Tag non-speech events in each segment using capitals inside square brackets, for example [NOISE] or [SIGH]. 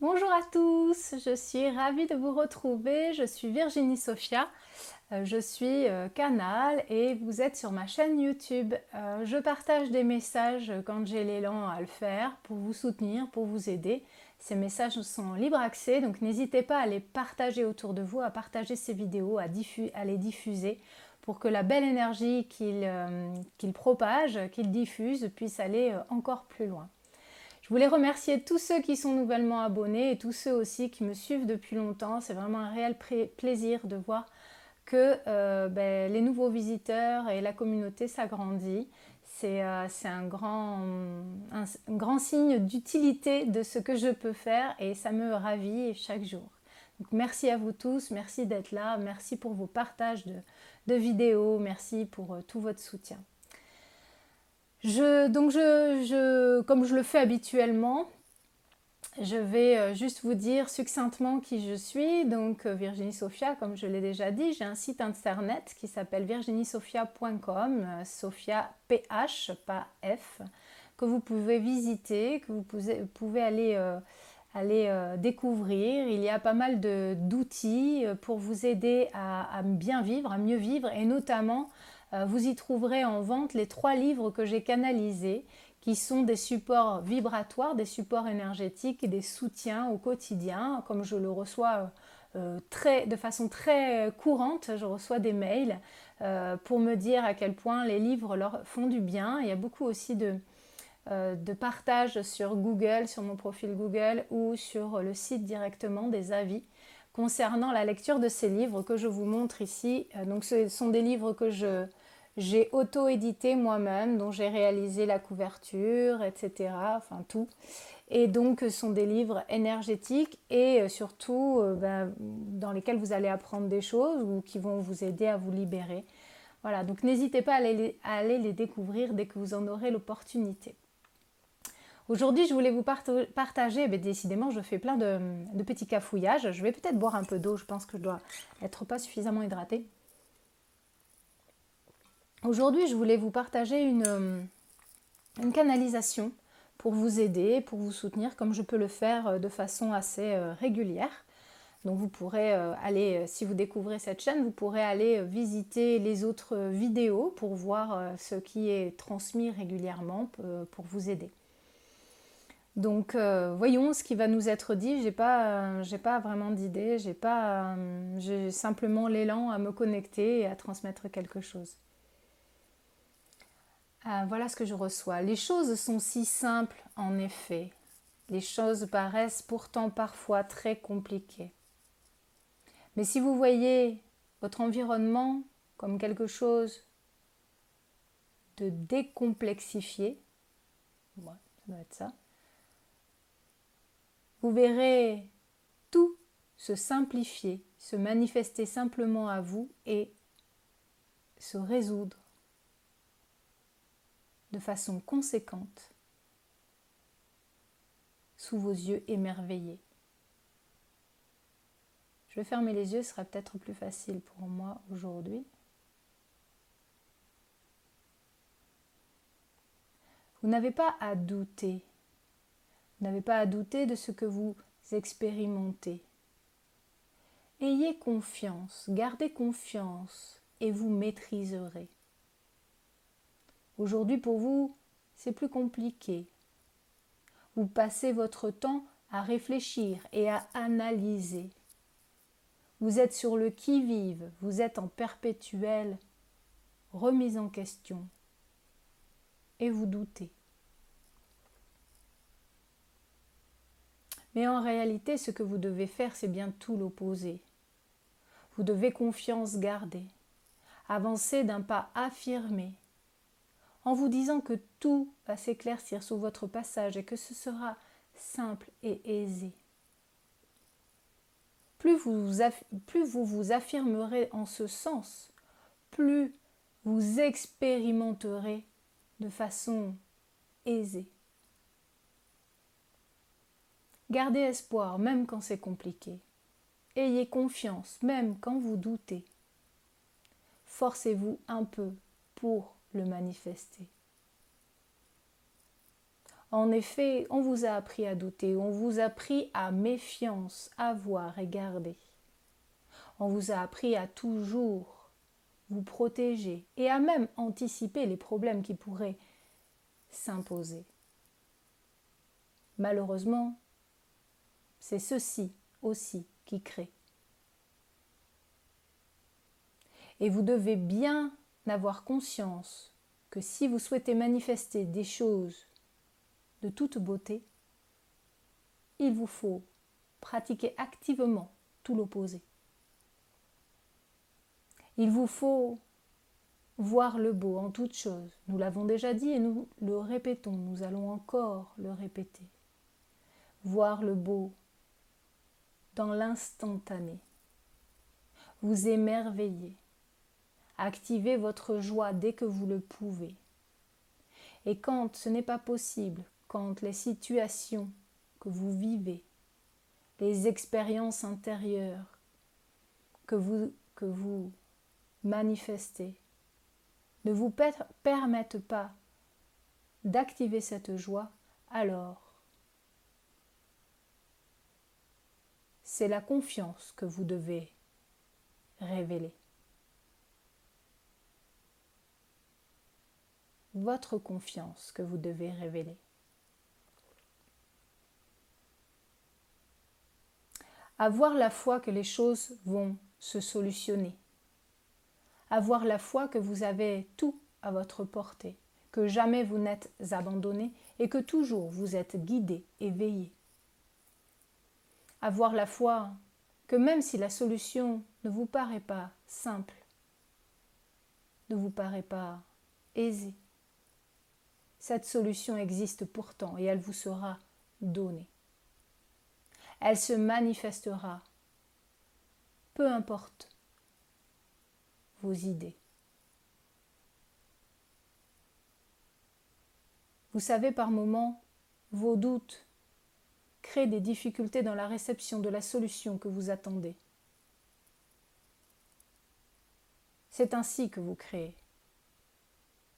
Bonjour à tous, je suis ravie de vous retrouver. Je suis Virginie Sophia, euh, je suis euh, canal et vous êtes sur ma chaîne YouTube. Euh, je partage des messages quand j'ai l'élan à le faire pour vous soutenir, pour vous aider. Ces messages sont libre accès, donc n'hésitez pas à les partager autour de vous, à partager ces vidéos, à, les diffuser pour que la belle énergie qu'il propage, qu'il diffuse, puisse aller encore plus loin. Je voulais remercier tous ceux qui sont nouvellement abonnés et tous ceux aussi qui me suivent depuis longtemps. C'est vraiment un réel plaisir de voir que euh, ben, les nouveaux visiteurs et la communauté s'agrandit. C'est euh, un, grand, signe d'utilité de ce que je peux faire et ça me ravit chaque jour. Merci à vous tous, merci d'être là, merci pour vos partages de, vidéos, merci pour euh, tout votre soutien. Je, donc je, comme je le fais habituellement, je vais euh, juste vous dire succinctement qui je suis. Donc euh, Virginie Sophia, comme je l'ai déjà dit, j'ai un site internet qui s'appelle virginiesophia.com, euh, Sophia PH, pas F, que vous pouvez visiter, que vous pouvez, aller, découvrir. Il y a pas mal d'outils pour vous aider à, à, bien vivre, à mieux vivre et notamment vous y trouverez en vente les trois livres que j'ai canalisés, qui sont des supports vibratoires, des supports énergétiques des soutiens au quotidien, comme je le reçois euh, très, de façon très courante, je reçois des mails euh, pour me dire à quel point les livres leur font du bien. Il y a beaucoup aussi de, de partage sur Google, sur mon profil Google ou sur le site directement des avis concernant la lecture de ces livres que je vous montre ici. Donc ce sont des livres que je j'ai auto-édité moi-même, dont j'ai réalisé la couverture, etc. Enfin tout. Et donc, ce sont des livres énergétiques et euh, surtout euh, ben, dans lesquels vous allez apprendre des choses ou qui vont vous aider à vous libérer. Voilà, donc n'hésitez pas à aller, les découvrir dès que vous en aurez l'opportunité. Aujourd'hui, je voulais vous partager, ben, décidément, je fais plein de, de petits cafouillages. Je vais peut-être boire un peu d'eau, je pense que je dois être pas suffisamment hydratée. Aujourd'hui, je voulais vous partager une, euh, une, canalisation pour vous aider, pour vous soutenir, comme je peux le faire euh, de façon assez euh, régulière. Donc vous pourrez aller, si vous découvrez cette chaîne, vous pourrez aller visiter les autres vidéos pour voir ce qui est transmis régulièrement pour vous aider. Donc voyons ce qui va nous être dit. J'ai pas, pas vraiment d'idée. J'ai pas, j'ai simplement l'élan à me connecter et à transmettre quelque chose. Ah, voilà ce que je reçois. Les choses sont si simples, en effet. Les choses paraissent pourtant parfois très compliquées. Mais si vous voyez votre environnement comme quelque chose de décomplexifié, vous verrez tout se simplifier, se manifester simplement à vous et se résoudre de façon conséquente sous vos yeux émerveillés. Je vais fermer les yeux, ce sera peut-être plus facile pour moi aujourd'hui. Vous n'avez pas à douter. Vous n'avez pas à douter de ce que vous expérimentez. Ayez confiance, gardez confiance et vous maîtriserez. Aujourd'hui, pour vous, c'est plus compliqué. Vous passez votre temps à réfléchir et à analyser. Vous êtes sur le qui-vive, vous êtes en perpétuelle remise en question. Et vous doutez. Mais en réalité, ce que vous devez faire, c'est bien tout l'opposé. Vous devez confiance garder, avancer d'un pas affirmé, en vous disant que tout va s'éclaircir sous votre passage et que ce sera simple et aisé. plus vous, vous vous affirmerez en ce sens, plus vous expérimenterez de façon aisée. Gardez espoir même quand c'est compliqué. Ayez confiance même quand vous doutez. Forcez-vous un peu pour le manifester. En effet, on vous a appris à douter, on vous a appris à méfiance, à voir et garder. On vous a appris à toujours vous protéger et à même anticiper les problèmes qui pourraient s'imposer. Malheureusement, c'est ceci aussi qui crée. Et vous devez bien avoir conscience que si vous souhaitez manifester des choses de toute beauté, il vous faut pratiquer activement tout l'opposé. Il vous faut voir le beau en toute chose. Nous l'avons déjà dit et nous le répétons, nous allons encore le répéter. Voir le beau dans l'instantané. Vous émerveiller. Activez votre joie dès que vous le pouvez. Et quand ce n'est pas possible, quand les situations que vous vivez, les expériences intérieures que vous, que vous manifestez ne vous permettent pas d'activer cette joie, alors c'est la confiance que vous devez révéler. Votre confiance que vous devez révéler. Avoir la foi que les choses vont se solutionner. Avoir la foi que vous avez tout à votre portée, que jamais vous n'êtes abandonné et que toujours vous êtes guidé et veillé. Avoir la foi que même si la solution ne vous paraît pas simple, ne vous paraît pas aisée, cette solution existe pourtant et elle vous sera donnée elle se manifestera, peu importe vos idées. Vous savez, par moments, vos doutes créent des difficultés dans la réception de la solution que vous attendez. C'est ainsi que vous créez.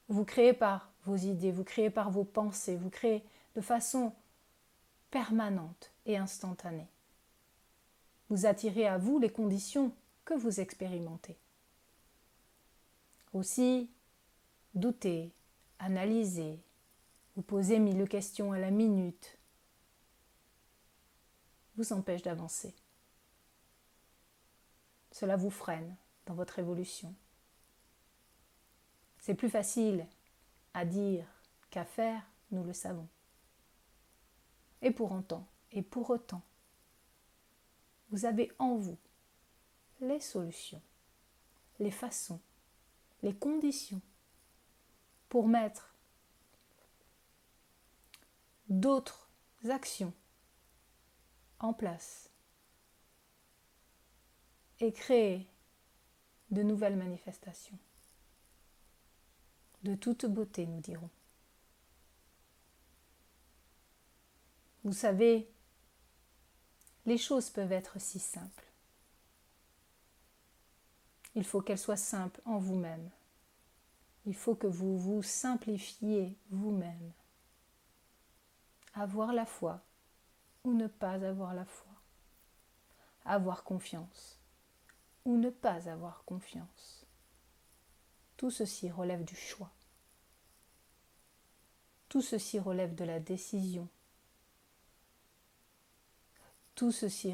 Vous créez par vos idées, vous créez par vos pensées, vous créez de façon permanente et instantanée. Vous attirez à vous les conditions que vous expérimentez. Aussi, doutez, analysez, vous posez mille questions à la minute, vous empêche d'avancer. Cela vous freine dans votre évolution. C'est plus facile à dire qu'à faire, nous le savons. Et pour autant, et pour autant, vous avez en vous les solutions, les façons, les conditions pour mettre d'autres actions en place et créer de nouvelles manifestations. De toute beauté, nous dirons. Vous savez, les choses peuvent être si simples. Il faut qu'elles soient simples en vous-même. Il faut que vous vous simplifiez vous-même. Avoir la foi ou ne pas avoir la foi. Avoir confiance ou ne pas avoir confiance. Tout ceci relève du choix. Tout ceci relève de la décision tout ceci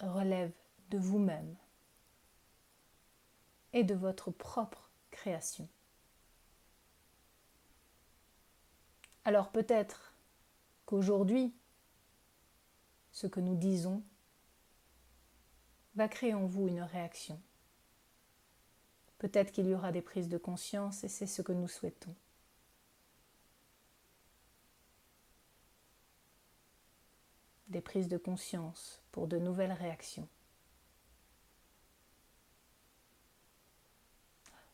relève de vous-même et de votre propre création. Alors peut-être qu'aujourd'hui, ce que nous disons va créer en vous une réaction. Peut-être qu'il y aura des prises de conscience et c'est ce que nous souhaitons. Des prises de conscience pour de nouvelles réactions.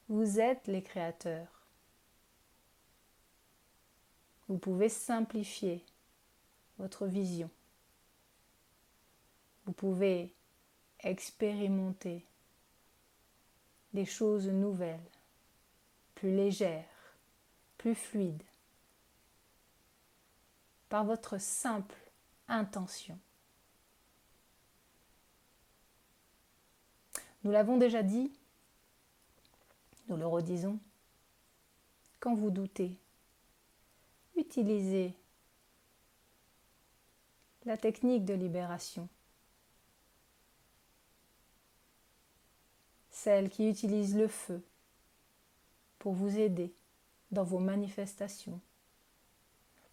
Vous êtes les créateurs. Vous pouvez simplifier votre vision. Vous pouvez expérimenter des choses nouvelles, plus légères, plus fluides, par votre simple intention. Nous l'avons déjà dit, nous le redisons, quand vous doutez, utilisez la technique de libération. Celle qui utilise le feu pour vous aider dans vos manifestations,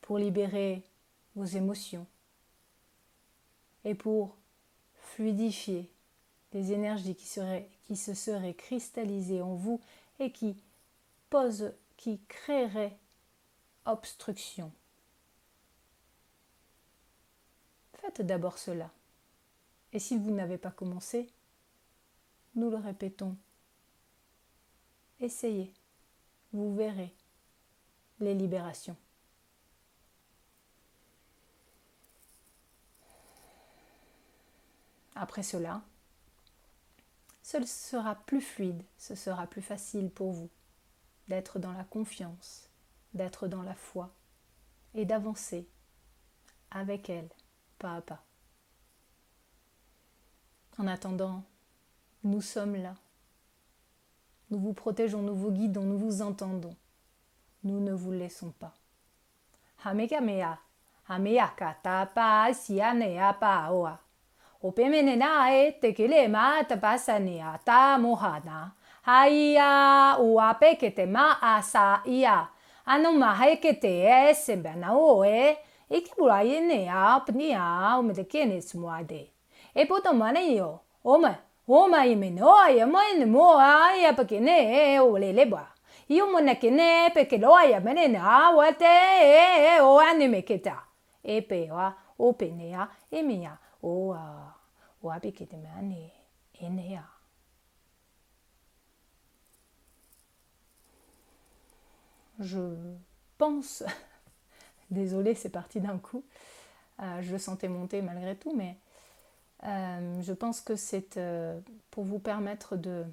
pour libérer vos émotions et pour fluidifier les énergies qui se seraient cristallisées en vous et qui posent, qui créeraient obstruction. Faites d'abord cela. Et si vous n'avez pas commencé, nous le répétons. Essayez, vous verrez les libérations. Après cela, ce sera plus fluide, ce sera plus facile pour vous d'être dans la confiance, d'être dans la foi et d'avancer avec elle pas à pas. En attendant, nous sommes là. Nous vous protégeons, nous vous guidons, nous vous entendons. Nous ne vous laissons pas. Hamekamea, hameaka tapa sianea paoa. Opemenena e tekele ma tapasanea ta mohana. Haia uape que te ma asa ia. Ano mahe que te e sebana oe. Iki burai ne a pni a o me te kene sumuade. E poto mane yo. Ome, o mai me no ai mai ne mo ai apa kene e o le le ba. Io mo na kene pe ke lo ai mene na wa te e o ane me keta. E pe wa o pe ne a e me a o a o api ke te mane e ne a. Je pense, [LAUGHS] désolée, c'est parti d'un coup, euh, je le sentais monter malgré tout, mais euh, je pense que c'est euh, pour vous permettre de,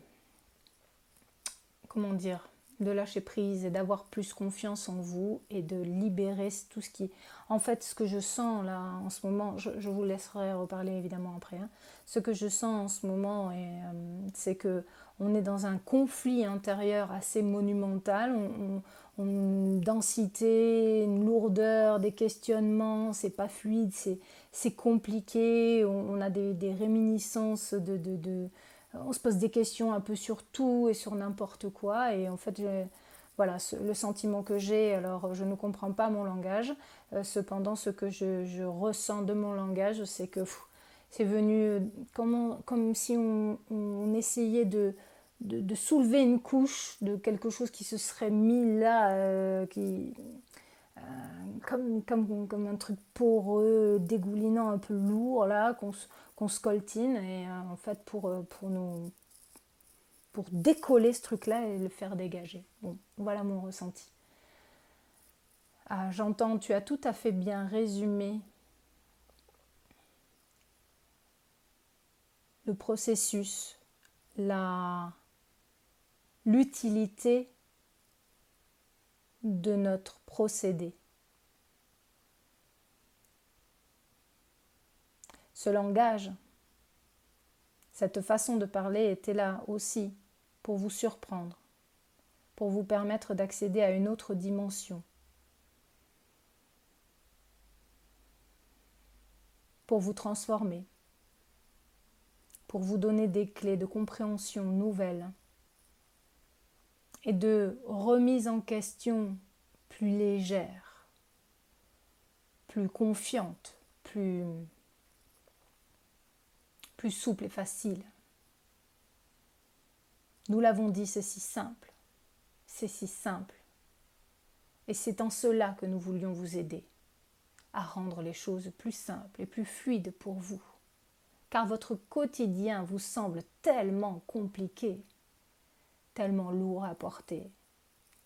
comment dire, de lâcher prise et d'avoir plus confiance en vous et de libérer tout ce qui... En fait, ce que je sens là en ce moment, je, vous laisserai reparler évidemment après, hein. ce que je sens en ce moment, c'est que on est dans un conflit intérieur assez monumental, une densité, une lourdeur, des questionnements, c'est pas fluide, c'est compliqué, on, a des, réminiscences de, On se pose des questions un peu sur tout et sur n'importe quoi, et en fait, voilà le sentiment que j'ai, alors je ne comprends pas mon langage, euh, cependant ce que je, ressens de mon langage, c'est que c'est venu comme, comme si on essayait de soulever une couche de quelque chose qui se serait mis là, euh, qui, euh, comme, comme, comme, un truc poreux, dégoulinant, un peu lourd, là, qu'on scoltine, et euh, en fait, pour, pour, nous, pour décoller ce truc-là et le faire dégager. Bon, voilà mon ressenti. Ah, J'entends, tu as tout à fait bien résumé le processus, l'utilité de notre procédé. Ce langage, cette façon de parler était là aussi pour vous surprendre, pour vous permettre d'accéder à une autre dimension, pour vous transformer, pour vous donner des clés de compréhension nouvelles et de remise en question plus légère, plus confiante, plus, souple et facile. Nous l'avons dit, c'est si simple, c'est si simple. Et c'est en cela que nous voulions vous aider, à rendre les choses plus simples et plus fluides pour vous, car votre quotidien vous semble tellement compliqué tellement lourd à porter.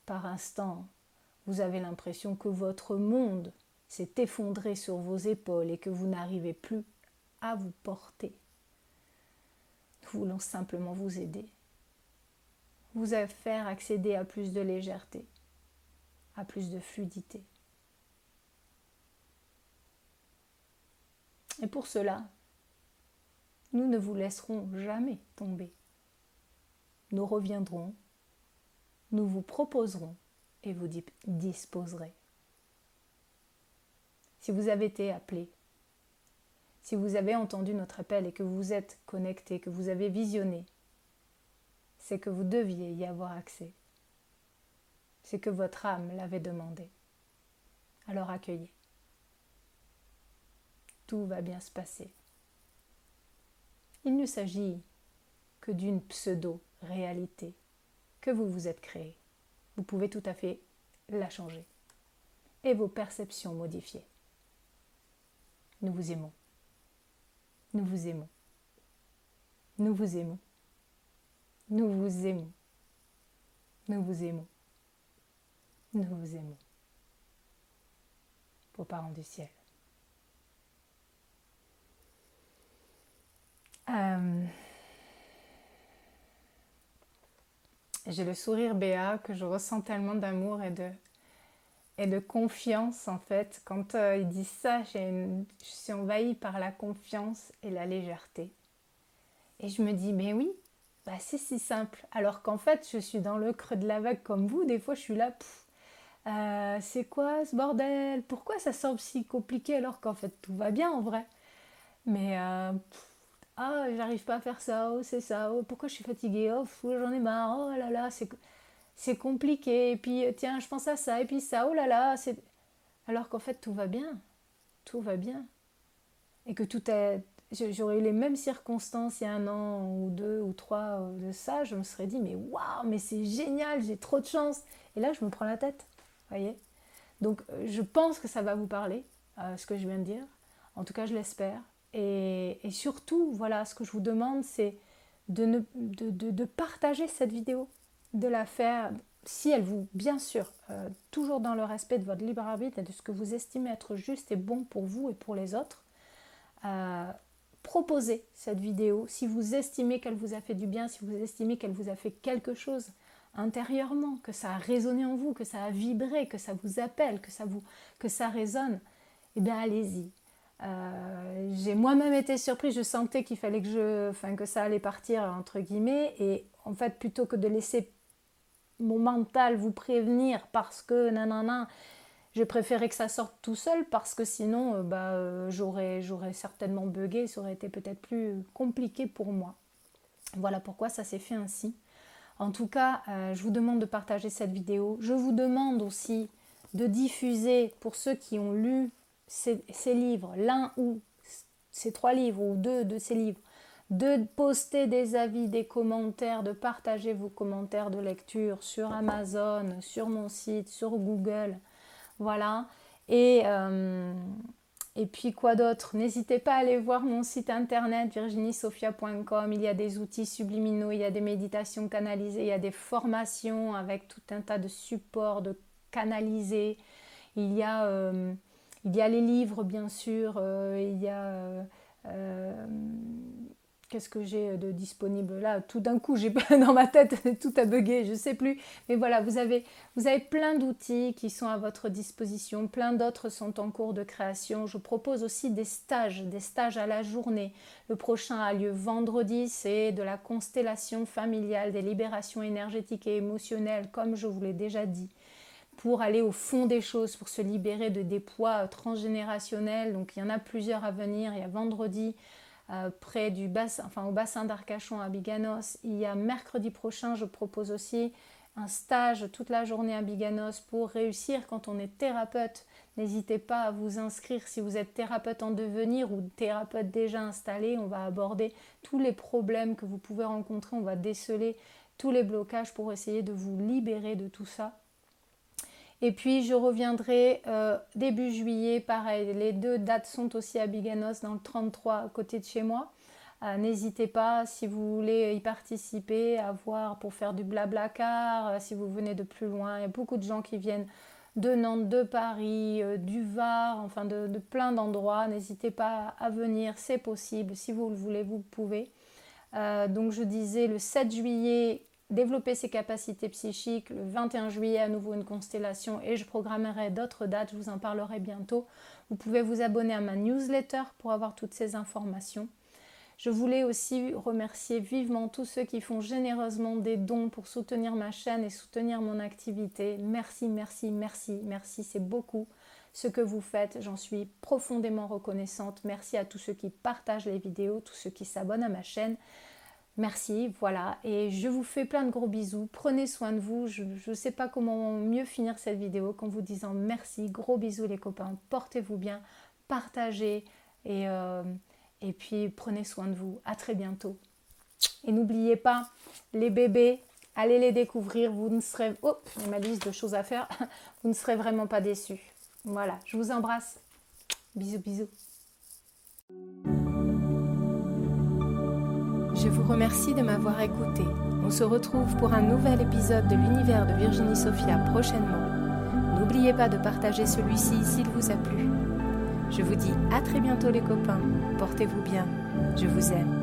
Par instant, vous avez l'impression que votre monde s'est effondré sur vos épaules et que vous n'arrivez plus à vous porter. Nous voulons simplement vous aider, vous faire accéder à plus de légèreté, à plus de fluidité. Et pour cela, nous ne vous laisserons jamais tomber. Nous reviendrons, nous vous proposerons et vous disposerez. Si vous avez été appelé, si vous avez entendu notre appel et que vous êtes connecté, que vous avez visionné, c'est que vous deviez y avoir accès. C'est que votre âme l'avait demandé. Alors accueillez. Tout va bien se passer. Il ne s'agit que d'une pseudo-réalité que vous vous êtes créée. Vous pouvez tout à fait la changer et vos perceptions modifier. Nous vous aimons. Nous vous aimons. Nous vous aimons. Nous vous aimons. Nous vous aimons. Nous vous aimons. Vos parents du ciel. Euh, j'ai le sourire béat que je ressens tellement d'amour et de, confiance en fait. Quand euh, il dit ça, je suis envahie par la confiance et la légèreté. Et je me dis, mais oui, bah, c'est si simple. Alors qu'en fait, je suis dans le creux de la vague comme vous. Des fois, je suis là, euh, c'est quoi ce bordel? Pourquoi ça semble si compliqué alors qu'en fait, tout va bien en vrai? Mais euh, ah, j'arrive pas à faire ça, oh, c'est ça, oh, pourquoi je suis fatiguée, oh, j'en ai marre, oh là là, c'est c'est compliqué, et puis euh, tiens, je pense à ça, et puis ça, oh là là, c'est... Alors qu'en fait, tout va bien, tout va bien. Et que tout est... J'aurais eu les mêmes circonstances il y a un an ou deux ou trois euh, de ça, je me serais dit, mais waouh, mais c'est génial, j'ai trop de chance. Et là, je me prends la tête, voyez Donc, euh, je pense que ça va vous parler, ce que je viens de dire. En tout cas, je l'espère. Et, surtout, voilà, ce que je vous demande, c'est de, ne, de, de partager cette vidéo de la faire, si elle vous, bien sûr, euh, toujours dans le respect de votre libre arbitre et de ce que vous estimez être juste et bon pour vous et pour les autres, euh, proposez cette vidéo si vous estimez qu'elle vous a fait du bien, si vous estimez qu'elle vous a fait quelque chose intérieurement, que ça a résonné en vous, que ça a vibré, que ça vous appelle, que ça, vous, que ça résonne, eh bien allez-y. Euh, j'ai moi-même été surprise, je sentais qu'il fallait que je, enfin que ça allait partir entre guillemets, et en fait plutôt que de laisser mon mental vous prévenir parce que nanana, je préférais que ça sorte tout seul parce que sinon euh, bah, euh, j'aurais, j'aurais certainement bugué, ça aurait été peut-être plus compliqué pour moi. Voilà pourquoi ça s'est fait ainsi. En tout cas, je vous demande de partager cette vidéo. Je vous demande aussi de diffuser pour ceux qui ont lu ces, livres, l'un ou ces trois livres ou deux de ces livres, de poster des avis, des commentaires, de partager vos commentaires de lecture sur Amazon, sur mon site, sur Google. Voilà. Et, euh, et puis quoi d'autre? N'hésitez pas à aller voir mon site internet virginiesophia.com. Il y a des outils subliminaux, il y a des méditations canalisées, il y a des formations avec tout un tas de supports de canalisés. Il y a, euh, il y a les livres, bien sûr. Euh, il y a qu'est-ce que j'ai de disponible là? Tout d'un coup, j'ai [LAUGHS] dans ma tête tout a bugué, je sais plus. Mais voilà, vous avez, vous avez plein d'outils qui sont à votre disposition, plein d'autres sont en cours de création. Je propose aussi des stages, des stages à la journée. Le prochain a lieu vendredi, c'est de la constellation familiale, des libérations énergétiques et émotionnelles, comme je vous l'ai déjà dit pour aller au fond des choses, pour se libérer de des poids transgénérationnels. Donc il y en a plusieurs à venir. Il y a vendredi euh, près du bassin, enfin au bassin d'Arcachon à Biganos. Il y a mercredi prochain, je propose aussi un stage toute la journée à Biganos pour réussir quand on est thérapeute. N'hésitez pas à vous inscrire si vous êtes thérapeute en devenir ou thérapeute déjà installé. On va aborder tous les problèmes que vous pouvez rencontrer. On va déceler tous les blocages pour essayer de vous libérer de tout ça. Et puis je reviendrai euh, début juillet, pareil, les deux dates sont aussi à Biganos dans le 33 à côté de chez moi. Euh, n'hésitez pas si vous voulez y participer, à voir pour faire du blabla car, euh, si vous venez de plus loin. Il y a beaucoup de gens qui viennent de Nantes, de Paris, du Var, enfin de plein d'endroits. N'hésitez pas à venir, c'est possible. Si vous le voulez, vous pouvez. donc je disais le 7 juillet, développer ses capacités psychiques. Le 21 juillet, à nouveau une constellation et je programmerai d'autres dates, je vous en parlerai bientôt. Vous pouvez vous abonner à ma newsletter pour avoir toutes ces informations. Je voulais aussi remercier vivement tous ceux qui font généreusement des dons pour soutenir ma chaîne et soutenir mon activité. Merci, merci, merci, merci, c'est beaucoup ce que vous faites. J'en suis profondément reconnaissante. Merci à tous ceux qui partagent les vidéos, tous ceux qui s'abonnent à ma chaîne. Merci, voilà. Et je vous fais plein de gros bisous. Prenez soin de vous. Je ne sais pas comment mieux finir cette vidéo qu'en vous disant merci. Gros bisous les copains. Portez-vous bien. Partagez. Et... Euh, et puis prenez soin de vous. À très bientôt. Et n'oubliez pas, les bébés, allez les découvrir. Vous ne serez. Oh, ma liste de choses à faire. [LAUGHS] Vous ne serez vraiment pas déçus. Voilà, je vous embrasse. Bisous, bisous. Je vous remercie de m'avoir écouté. On se retrouve pour un nouvel épisode de l'univers de Virginie Sophia prochainement. N'oubliez pas de partager celui-ci s'il vous a plu. Je vous dis à très bientôt les copains. Portez-vous bien. Je vous aime.